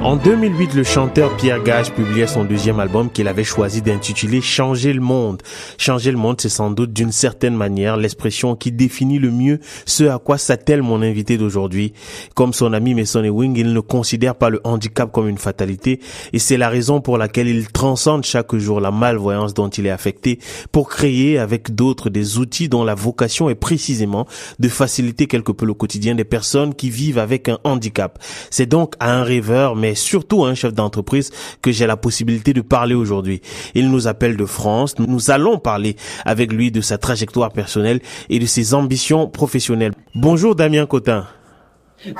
En 2008, le chanteur Pierre Gage publiait son deuxième album qu'il avait choisi d'intituler Changer le monde. Changer le monde, c'est sans doute d'une certaine manière l'expression qui définit le mieux ce à quoi s'attelle mon invité d'aujourd'hui. Comme son ami Mason Ewing, il ne considère pas le handicap comme une fatalité et c'est la raison pour laquelle il transcende chaque jour la malvoyance dont il est affecté pour créer avec d'autres des outils dont la vocation est précisément de faciliter quelque peu le quotidien des personnes qui vivent avec un handicap. C'est donc à un rêveur, mais surtout un chef d'entreprise que j'ai la possibilité de parler aujourd'hui. Il nous appelle de France. Nous allons parler avec lui de sa trajectoire personnelle et de ses ambitions professionnelles. Bonjour Damien Cotin.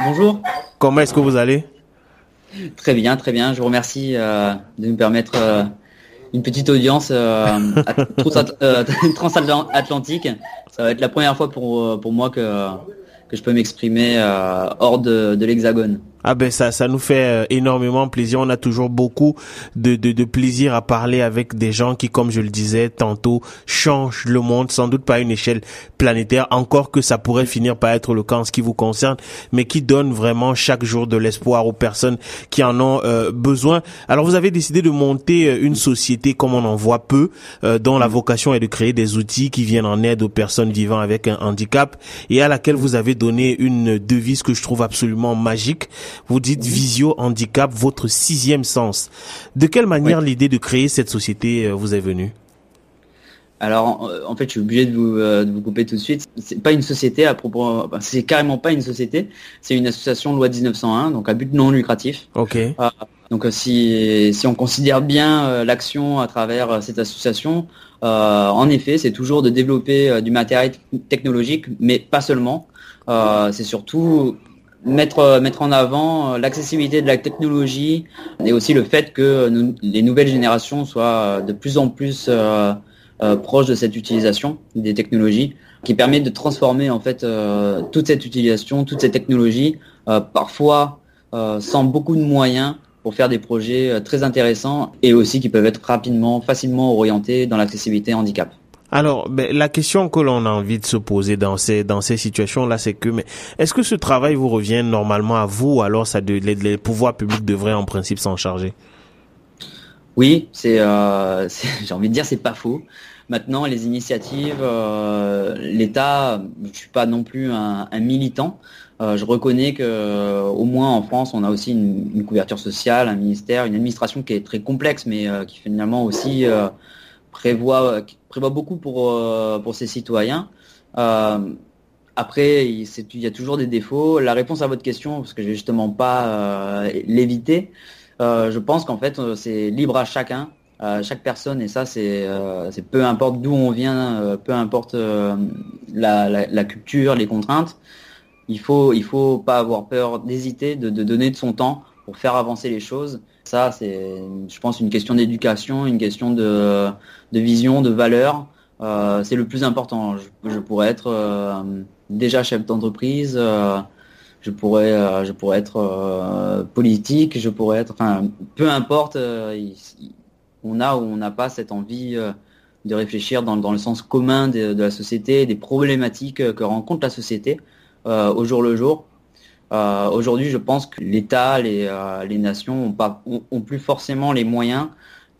Bonjour. Comment est-ce que vous allez? Très bien, très bien. Je vous remercie euh, de nous permettre euh, une petite audience euh, transatlantique. Ça va être la première fois pour, pour moi que, que je peux m'exprimer hors de, de l'Hexagone. Ah ben ça, ça nous fait euh, énormément plaisir. On a toujours beaucoup de, de, de, plaisir à parler avec des gens qui, comme je le disais tantôt, changent le monde, sans doute pas à une échelle planétaire, encore que ça pourrait finir par être le cas en ce qui vous concerne, mais qui donnent vraiment chaque jour de l'espoir aux personnes qui en ont euh, besoin. Alors vous avez décidé de monter euh, une société comme on en voit peu, dont la vocation est de créer des outils qui viennent en aide aux personnes vivant avec un handicap et à laquelle vous avez donné une devise que je trouve absolument magique. Vous dites Visio Handicap, votre sixième sens. De quelle manière l'idée de créer cette société euh, vous est venue? Alors, en fait, je suis obligé de vous, euh, de vous couper tout de suite. C'est pas une société à propos, c'est carrément pas une société. C'est une association loi 1901, donc à but non lucratif. Ok. Euh, donc, si si on considère bien l'action à travers cette association, en effet, c'est toujours de développer du matériel technologique, mais pas seulement. c'est surtout mettre, euh, mettre en avant euh, l'accessibilité de la technologie et aussi le fait que les nouvelles générations soient euh, de plus en plus proches de cette utilisation des technologies qui permet de transformer en fait toute cette utilisation, toutes ces technologies, parfois sans beaucoup de moyens pour faire des projets très intéressants et aussi qui peuvent être rapidement, facilement orientés dans l'accessibilité handicap. Alors, ben, la question que l'on a envie de se poser dans ces dans ces situations-là, c'est que, mais est-ce que ce travail vous revient normalement à vous, ou alors ça de, les, pouvoirs publics devraient en principe s'en charger? Oui, c'est, euh, j'ai envie de dire, c'est pas faux. Maintenant, les initiatives, euh, l'État, je suis pas non plus un, militant. Euh, je reconnais que, au moins en France, on a aussi une, une, couverture sociale, un ministère, une administration qui est très complexe, mais qui finalement aussi prévoit, prévoit beaucoup pour, euh, pour ses citoyens. Euh, après, il, y a toujours des défauts. La réponse à votre question, parce que je vais justement pas euh, l'éviter, je pense qu'en fait, c'est libre à chacun, à chaque personne, et ça, c'est peu importe d'où on vient, peu importe la, culture, les contraintes. Il faut, il faut pas avoir peur d'hésiter, de donner de son temps pour faire avancer les choses. Ça, c'est, je pense, une question d'éducation, une question de, vision, de valeur. Euh, c'est le plus important. Je, pourrais être euh, déjà chef d'entreprise, euh, je pourrais, je pourrais être politique, je pourrais être, peu importe. on a ou on n'a pas cette envie de réfléchir dans, le sens commun de, la société, des problématiques que rencontre la société au jour le jour. Euh, aujourd'hui, je pense que l'État, les, euh, les, nations ont, pas, ont, plus forcément les moyens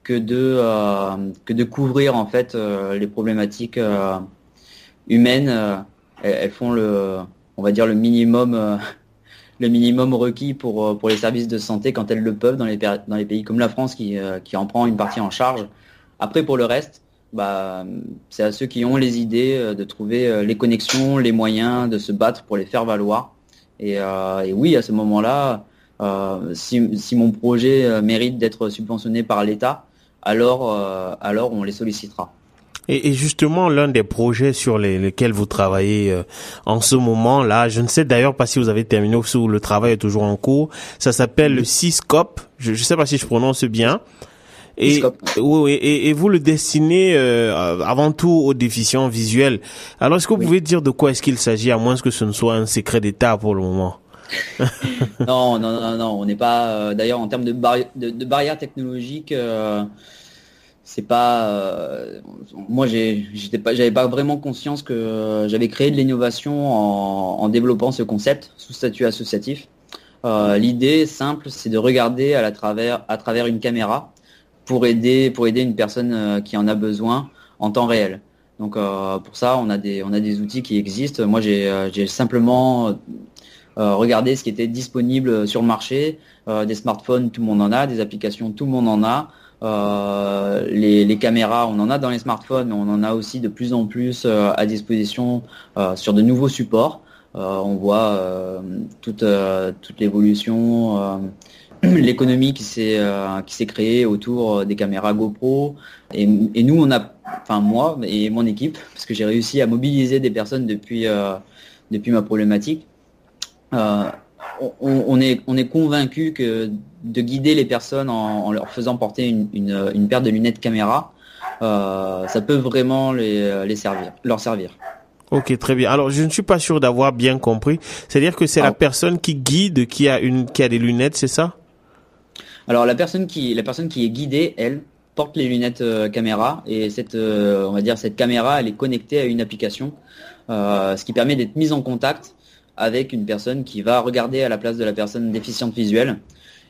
que de, euh, que de couvrir en fait les problématiques humaines. Elles, font le, on va dire le minimum, le minimum requis pour, pour les services de santé quand elles le peuvent dans les, dans les pays comme la France qui, qui en prend une partie en charge. Après, pour le reste, bah, c'est à ceux qui ont les idées de trouver les connexions, les moyens de se battre pour les faire valoir. Euh, et, oui, à ce moment-là, euh, si, mon projet euh, mérite d'être subventionné par l'État, alors, alors on les sollicitera. Et, justement, l'un des projets sur lesquels vous travaillez en ce moment-là, je ne sais d'ailleurs pas si vous avez terminé ou si le travail est toujours en cours, ça s'appelle le CISCOP, je ne sais pas si je prononce bien. Et, oui, et, et, vous le destinez euh, avant tout aux déficients visuels. Alors, est-ce que vous pouvez dire de quoi est-ce qu'il s'agit, à moins que ce ne soit un secret d'État pour le moment non, non, non, non, on n'est pas. Euh, d'ailleurs, en termes de, de, de barrières technologiques, euh, c'est pas moi j'étais pas j'avais pas vraiment conscience que j'avais créé de l'innovation en, développant ce concept sous statut associatif. L'idée simple, c'est de regarder à, la travers, à travers une caméra pour aider pour aider une personne qui en a besoin en temps réel. Donc pour ça, on a des on a des outils qui existent. Moi, j'ai simplement regardé ce qui était disponible sur le marché. des smartphones, tout le monde en a. Des applications, tout le monde en a. Euh, les, caméras, on en a dans les smartphones, on en a aussi de plus en plus euh, à disposition euh, sur de nouveaux supports. on voit toute, toute l'évolution, l'économie qui s'est qui s'est créée autour des caméras GoPro. Et, nous, on a, enfin moi et mon équipe, parce que j'ai réussi à mobiliser des personnes depuis depuis ma problématique on, est, on est convaincu que de guider les personnes en, leur faisant porter une, paire de lunettes caméra, euh, ça peut vraiment les, servir, leur servir. Ok, très bien. Alors, je ne suis pas sûr d'avoir bien compris. C'est-à-dire que c'est la ah. personne qui guide qui a une, qui a des lunettes, c'est ça? Alors, la personne qui, la personne qui est guidée, elle, porte les lunettes euh, caméra et cette, euh, on va dire, cette caméra, elle est connectée à une application, ce qui permet d'être mise en contact avec une personne qui va regarder à la place de la personne déficiente visuelle.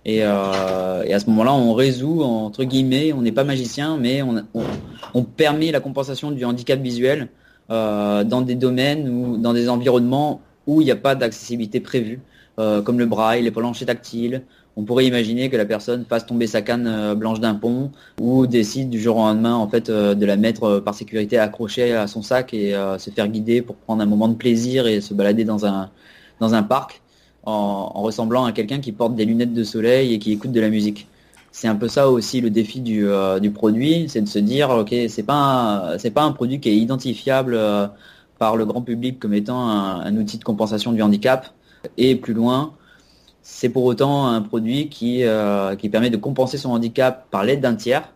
Et, euh, à ce moment-là, on résout, entre guillemets, on n'est pas magicien, mais on, permet la compensation du handicap visuel euh, dans des domaines ou dans des environnements où il n'y a pas d'accessibilité prévue, euh, comme le braille, les planchers tactiles. On pourrait imaginer que la personne fasse tomber sa canne blanche d'un pont ou décide du jour au lendemain en fait de la mettre par sécurité accrochée à son sac et se faire guider pour prendre un moment de plaisir et se balader dans un parc en, ressemblant à quelqu'un qui porte des lunettes de soleil et qui écoute de la musique. C'est un peu ça aussi le défi du, euh, produit, c'est de se dire ok c'est pas pas un produit qui est identifiable euh, par le grand public comme étant un, outil de compensation du handicap et plus loin c'est pour autant un produit qui, euh, qui permet de compenser son handicap par l'aide d'un tiers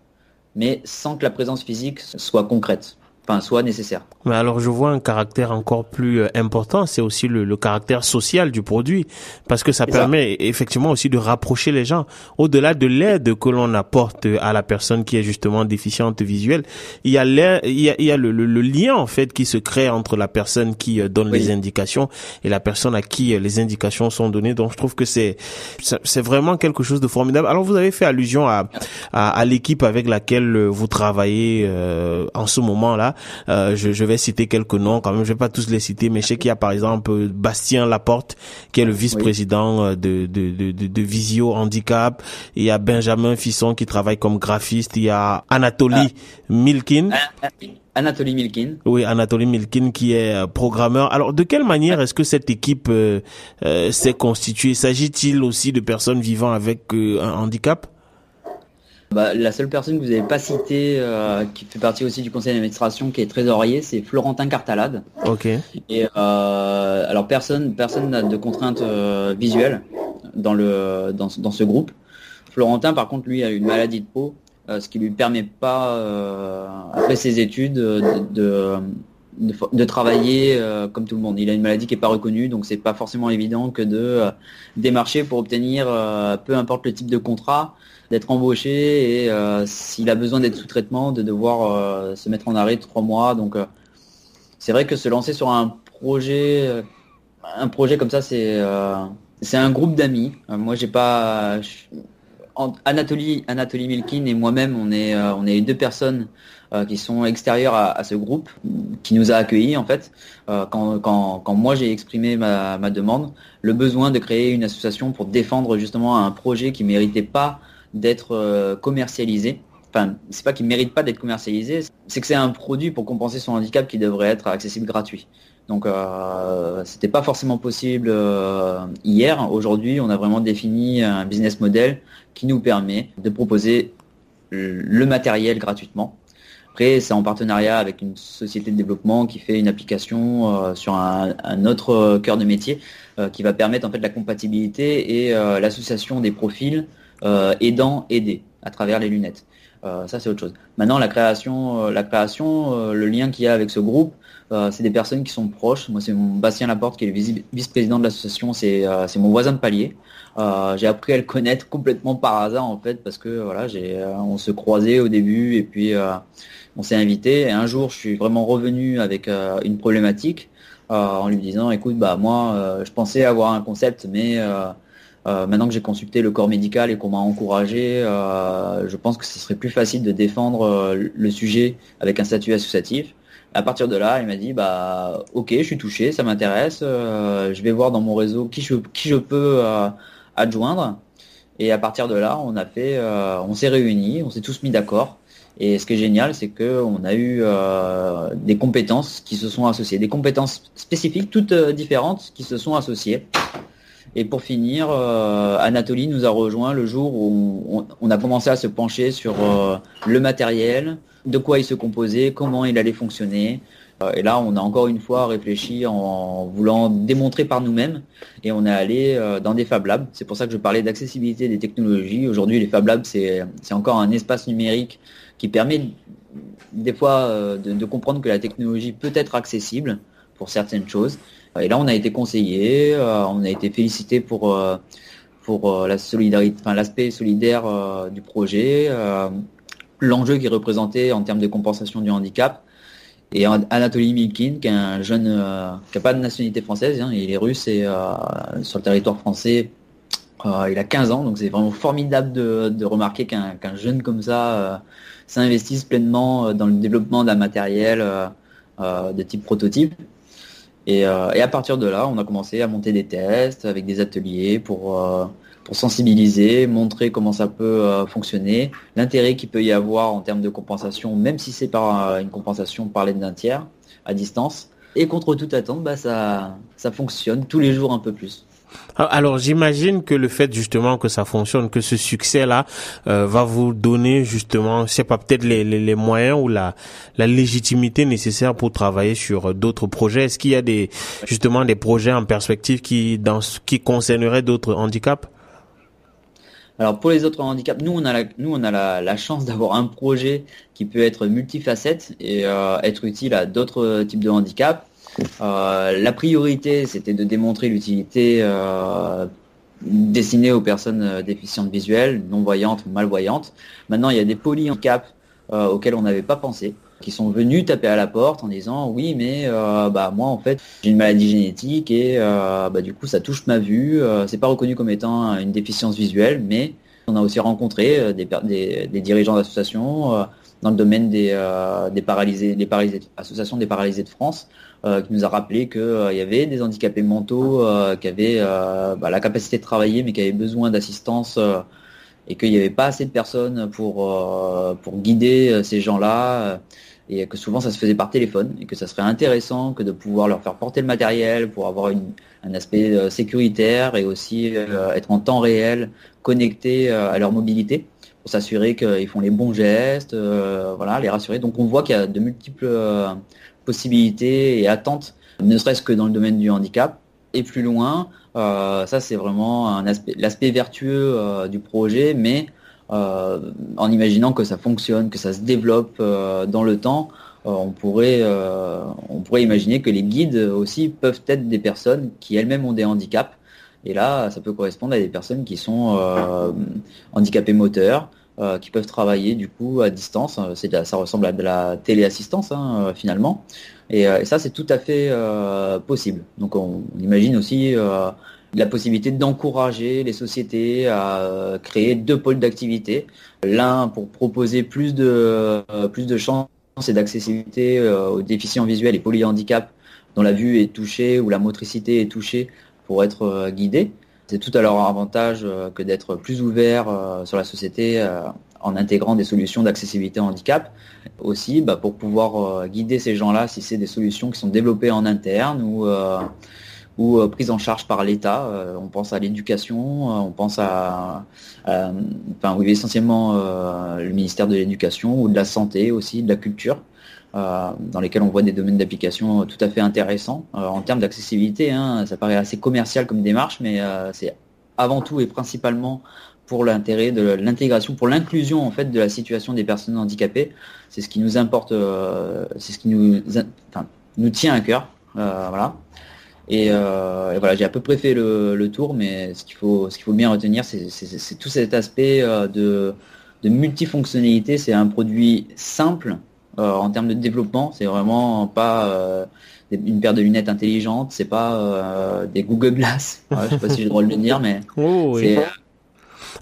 mais sans que la présence physique soit concrète enfin, soit nécessaire. Mais alors je vois un caractère encore plus euh, important, c'est aussi le, le, caractère social du produit, parce que ça permet effectivement aussi de rapprocher les gens. Au-delà de l'aide que l'on apporte à la personne qui est justement déficiente visuelle, il y a, il y a, il y a le, le, lien en fait qui se crée entre la personne qui euh, donne les indications et la personne à qui euh, les indications sont données. Donc je trouve que c'est c'est vraiment quelque chose de formidable. Alors vous avez fait allusion à à, à l'équipe avec laquelle vous travaillez euh, en ce Euh, je, je vais citer quelques noms quand même, je vais pas tous les citer, mais je sais qu'il y a par exemple Bastien Laporte, qui est le vice-président euh, de, de, de, de, Visio Handicap. Il y a Benjamin Fisson qui travaille comme graphiste. Il y a Anatoly ah. Milkin. Ah, ah, Anatoly Milkin. Oui, Anatoly Milkin qui est euh, programmeur. Alors, de quelle manière est-ce que cette équipe euh, s'est constituée? S'agit-il aussi de personnes vivant avec un handicap? Bah, la seule personne que vous n'avez pas citée, euh, qui fait partie aussi du conseil d'administration, qui est trésorier, c'est Florentin Cartalade. Ok. Et euh, alors personne, personne n'a de contraintes euh, visuelles dans le dans, dans, ce groupe. Florentin, par contre, lui a une maladie de peau, ce qui lui permet pas après ses études de, de, travailler comme tout le monde. Il a une maladie qui n'est pas reconnue, donc c'est pas forcément évident que de démarcher pour obtenir, peu importe le type de contrat, d'être embauché et euh, s'il a besoin d'être sous traitement, de devoir euh, se mettre en arrêt de trois mois. Donc euh, c'est vrai que se lancer sur un projet, un projet comme ça, c'est un groupe d'amis. moi, j'ai pas Anatoly, Milkin et moi-même, on est deux personnes qui sont extérieures à, ce groupe, qui nous a accueillis en fait. quand, quand, quand, moi j'ai exprimé ma, ma, demande, le besoin de créer une association pour défendre justement un projet qui méritait pas d'être euh, commercialisé. Enfin, c'est pas qu'il mérite pas d'être commercialisé, c'est que c'est un produit pour compenser son handicap qui devrait être accessible gratuit. Donc euh, c'était pas forcément possible euh, hier. Aujourd'hui, on a vraiment défini un business model qui nous permet de proposer le matériel gratuitement. Après, c'est en partenariat avec une société de développement qui fait une application euh, sur un, autre cœur de métier qui va permettre en fait la compatibilité et l'association des profils euh, aidant, aider à travers les lunettes. ça c'est autre chose. Maintenant la création, la création, le lien qu'il y a avec ce groupe, c'est des personnes qui sont proches. Moi c'est Bastien Laporte qui est le vice-président de l'association, c'est mon voisin de palier. j'ai appris à le connaître complètement par hasard en fait parce que voilà, j'ai, on se croisait au début et puis on s'est invité. Et un jour, je suis vraiment revenu avec une problématique en lui disant, écoute, bah moi, je pensais avoir un concept, mais euh, maintenant que j'ai consulté le corps médical et qu'on m'a encouragé, euh, je pense que ce serait plus facile de défendre euh, le sujet avec un statut associatif. À partir de là, il m'a dit bah ok, je suis touché, ça m'intéresse, je vais voir dans mon réseau qui je, qui je peux adjoindre. Et à partir de là, on a fait, on s'est réunis, on s'est tous mis d'accord. Et ce qui est génial, c'est qu'on a eu des compétences qui se sont associées, des compétences spécifiques, toutes différentes, qui se sont associées. Et pour finir, euh, Anatolie nous a rejoint le jour où on, a commencé à se pencher sur euh, le matériel, de quoi il se composait, comment il allait fonctionner. Euh, et là, on a encore une fois réfléchi en voulant démontrer par nous-mêmes et on est allé dans des Fab Labs. C'est pour ça que je parlais d'accessibilité des technologies. Aujourd'hui, les Fab Labs, c'est encore un espace numérique qui permet des fois de, de comprendre que la technologie peut être accessible pour certaines choses. Et là, on a été conseillé, euh, on a été félicité pour, euh, pour euh, la solidarité, enfin, l'aspect solidaire du projet, l'enjeu qui est représenté en termes de compensation du handicap. Et Anatoly Milkin, qui est un jeune qui n'a pas de nationalité française, hein, il est russe et sur le territoire français, il a 15 ans, donc c'est vraiment formidable de, remarquer qu'un jeune comme ça s'investisse pleinement dans le développement d'un matériel de type prototype. Euh, et, à partir de là, on a commencé à monter des tests avec des ateliers pour, euh, sensibiliser, montrer comment ça peut euh, fonctionner, l'intérêt qu'il peut y avoir en termes de compensation, même si c'est par une compensation par l'aide d'un tiers à distance. Et contre toute attente, bah, ça fonctionne tous les jours un peu plus. Ah, alors j'imagine que le fait justement que ça fonctionne, que ce succès-là euh, va vous donner justement, c'est pas peut-être les, les, moyens ou la, la légitimité nécessaire pour travailler sur d'autres projets. Est-ce qu'il y a des justement des projets en perspective qui dans qui concerneraient d'autres handicaps? Alors pour les autres handicaps, nous on a la, nous on a la, chance d'avoir un projet qui peut être multifacette et euh, être utile à d'autres types de handicaps. Euh, la priorité, c'était de démontrer l'utilité euh, destinée aux personnes euh, déficientes visuelles, non-voyantes malvoyantes. Maintenant, il y a des polyhandicaps euh, auxquels on n'avait pas pensé, qui sont venus taper à la porte en disant oui, mais bah moi en fait j'ai une maladie génétique et bah, du coup ça touche ma vue. c'est pas reconnu comme étant une déficience visuelle, mais on a aussi rencontré des, dirigeants d'associations dans le domaine des, paralysés, des paralysés, associations des paralysés de France, qui nous a rappelé qu'il euh, y avait des handicapés mentaux euh, qui avaient bah, la capacité de travailler mais qui avaient besoin d'assistance et qu'il n'y avait pas assez de personnes pour, pour guider ces gens-là et que souvent ça se faisait par téléphone et que ça serait intéressant que de pouvoir leur faire porter le matériel pour avoir une, un aspect sécuritaire et aussi être en temps réel connecté à leur mobilité pour s'assurer qu'ils font les bons gestes, voilà, les rassurer. Donc on voit qu'il y a de multiples possibilités et attentes, ne serait-ce que dans le domaine du handicap. Et plus loin, euh, ça c'est vraiment l'aspect vertueux euh, du projet, mais euh, en imaginant que ça fonctionne, que ça se développe dans le temps, on pourrait, on pourrait imaginer que les guides aussi peuvent être des personnes qui elles-mêmes ont des handicaps. Et là, ça peut correspondre à des personnes qui sont handicapées moteurs, euh, qui peuvent travailler du coup à distance. Euh, ça ressemble à de la téléassistance hein, euh, finalement. Et, ça, c'est tout à fait possible. Donc on, imagine aussi la possibilité d'encourager les sociétés à créer deux pôles d'activité. L'un pour proposer plus de, plus de chances et d'accessibilité aux déficients visuels et polyhandicaps dont la vue est touchée ou la motricité est touchée pour être guidés c'est tout à leur avantage euh, que d'être plus ouvert euh, sur la société euh, en intégrant des solutions d'accessibilité handicap. Aussi, bah, pour pouvoir guider ces gens-là, si c'est des solutions qui sont développées en interne ou, ou prises en charge par l'État. on pense à l'éducation, on pense à, enfin, oui, essentiellement le ministère de l'Éducation ou de la santé aussi, de la culture. Euh, dans lesquels on voit des domaines d'application tout à fait intéressants. Euh, en termes d'accessibilité, hein, ça paraît assez commercial comme démarche, mais euh, c'est avant tout et principalement pour l'intérêt de l'intégration, pour l'inclusion en fait de la situation des personnes handicapées. C'est ce qui nous importe, c'est ce qui nous, nous tient à cœur. Voilà. Et, voilà, j'ai à peu près fait le, tour, mais ce qu'il faut, faut bien retenir, c'est tout cet aspect de, de multifonctionnalité. C'est un produit simple en termes de développement. C'est vraiment pas une paire de lunettes intelligentes, c'est pas euh, des Google Glass. je sais pas si j'ai le droit de le dire, mais oh, oui. Euh, euh,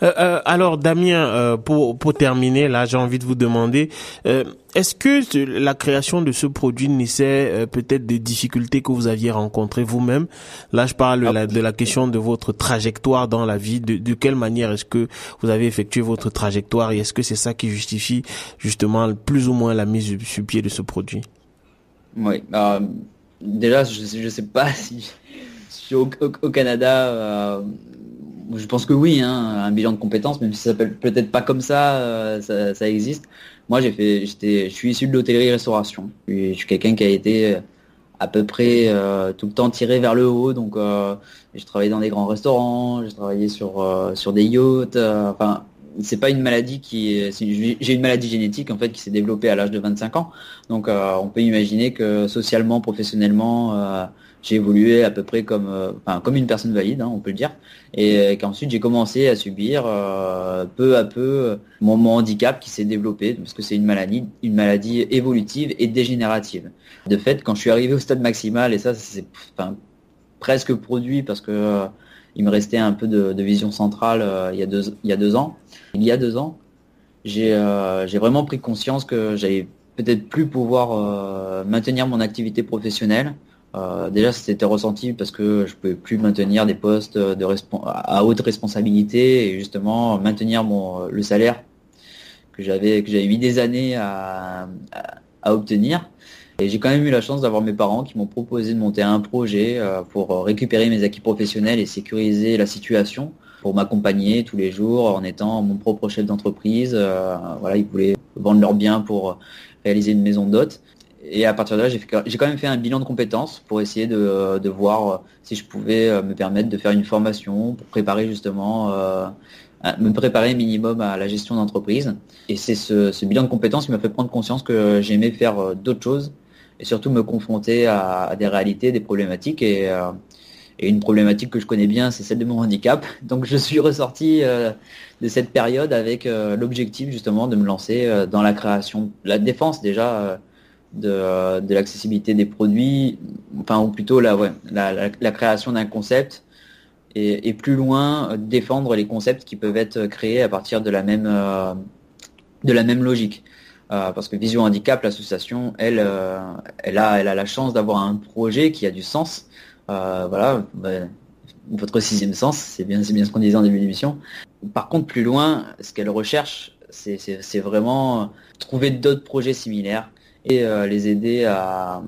alors Damien, euh, pour pour terminer, là, j'ai envie de vous demander, est-ce que la création de ce produit naissait peut-être des difficultés que vous aviez rencontrées vous-même? Là, je parle de, la, de la question de votre trajectoire dans la vie. De, de quelle manière est-ce que vous avez effectué votre trajectoire et est-ce que c'est ça qui justifie justement plus ou moins la mise sur pied de ce produit? Oui déjà, je ne sais pas si, au, Canada, euh, je pense que oui, hein, un bilan de compétences, même si ça s'appelle peut-être pas comme ça, euh, ça, existe. Moi, j'ai fait, j'étais, je suis issu de l'hôtellerie-restauration. Je suis quelqu'un qui a été à peu près euh, tout le temps tiré vers le haut. Donc, j'ai travaillé dans des grands restaurants, j'ai travaillé sur sur des yachts. enfin, c'est pas une maladie qui j'ai une maladie génétique en fait qui s'est développée à l'âge de 25 ans. Donc euh, on peut imaginer que socialement professionnellement euh, j'ai évolué à peu près comme euh, comme une personne valide hein, on peut le dire. Et qu'ensuite j'ai commencé à subir peu à peu mon, handicap qui s'est développé parce que c'est une maladie une maladie évolutive et dégénérative. De fait quand je suis arrivé au stade maximal et ça c'est presque produit parce que il me restait un peu de, vision centrale il, y a deux, il y a deux ans il y a deux ans, j'ai euh, vraiment pris conscience que j'allais peut-être plus pouvoir euh, maintenir mon activité professionnelle. Euh, déjà, c'était ressenti parce que je pouvais plus maintenir des postes de à haute responsabilité et justement maintenir mon le salaire que j'avais que j'avais mis des années à, à, obtenir. Et j'ai quand même eu la chance d'avoir mes parents qui m'ont proposé de monter un projet pour récupérer mes acquis professionnels et sécuriser la situation pour m'accompagner tous les jours en étant mon propre chef d'entreprise. Euh, voilà, ils voulaient vendre leurs biens pour réaliser une maison d'hôte. Et à partir de là, j'ai quand même fait un bilan de compétences pour essayer de, voir si je pouvais euh, me permettre de faire une formation pour préparer justement, euh, me préparer minimum à la gestion d'entreprise. Et c'est ce, ce, bilan de compétences qui m'a fait prendre conscience que j'aimais faire euh, d'autres choses et surtout me confronter à, des réalités, des problématiques. Et, et une problématique que je connais bien, c'est celle de mon handicap. Donc je suis ressorti euh, de cette période avec euh, l'objectif justement de me lancer euh, dans la création, la défense déjà de, l'accessibilité des produits, enfin ou plutôt la, création d'un concept et, et, plus loin défendre les concepts qui peuvent être créés à partir de la même, de la même logique. Parce que Vision Handicap, l'association, elle, elle, a, elle a la chance d'avoir un projet qui a du sens euh, voilà, bah, votre sixième sens, c'est bien, bien ce qu'on disait en début d'émission. Par contre, plus loin, ce qu'elle recherche, c'est vraiment trouver d'autres projets similaires et euh, les aider à,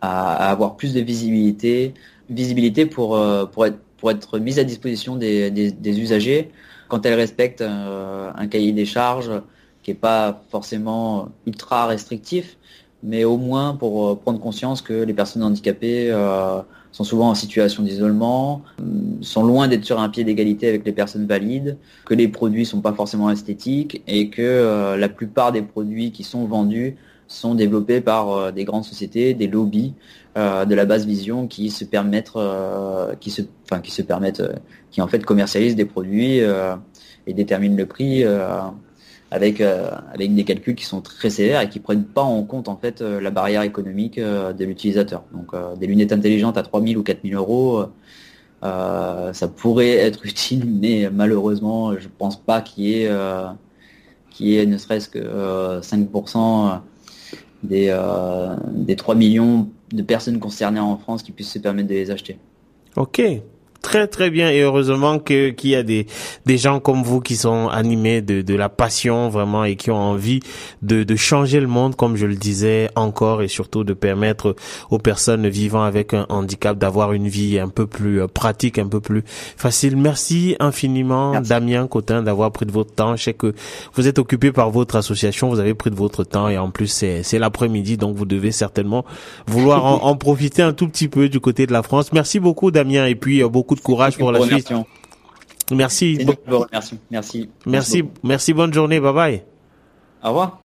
avoir plus de visibilité, visibilité pour, euh, pour, être, pour être mise à disposition des, usagers quand elles respectent un cahier des charges pas forcément ultra restrictif, mais au moins pour prendre conscience que les personnes handicapées sont souvent en situation d'isolement, euh, sont loin d'être sur un pied d'égalité avec les personnes valides, que les produits sont pas forcément esthétiques et que euh, la plupart des produits qui sont vendus sont développés par euh, des grandes sociétés, des lobbies de la basse vision qui se permettent, qui se, enfin qui se permettent, qui en fait commercialisent des produits et déterminent le prix avec, euh, avec des calculs qui sont très sévères et qui prennent pas en compte en fait euh, la barrière économique euh, de l'utilisateur. Donc des lunettes intelligentes à 3000 ou 4000 euros, ça pourrait être utile, mais malheureusement, je pense pas qu'il y ait, qu'il y ait ne serait-ce que 5% des, des 3 millions de personnes concernées en France qui puissent se permettre de les acheter. Ok, très très bien et heureusement que qu'il y a des des gens comme vous qui sont animés de de la passion vraiment et qui ont envie de de changer le monde comme je le disais encore et surtout de permettre aux personnes vivant avec un handicap d'avoir une vie un peu plus euh, pratique, un peu plus facile. Merci infiniment Damien Cotin d'avoir pris de votre temps. Je sais que vous êtes occupé par votre association, vous avez pris de votre temps et en plus c'est c'est l'après-midi donc vous devez certainement vouloir en, en profiter un tout petit peu du côté de la France. Merci beaucoup Damien et puis euh, beaucoup de courage pour la suite. Merci. Remercions. Merci. Merci, merci, bonne journée, bye bye. Au revoir.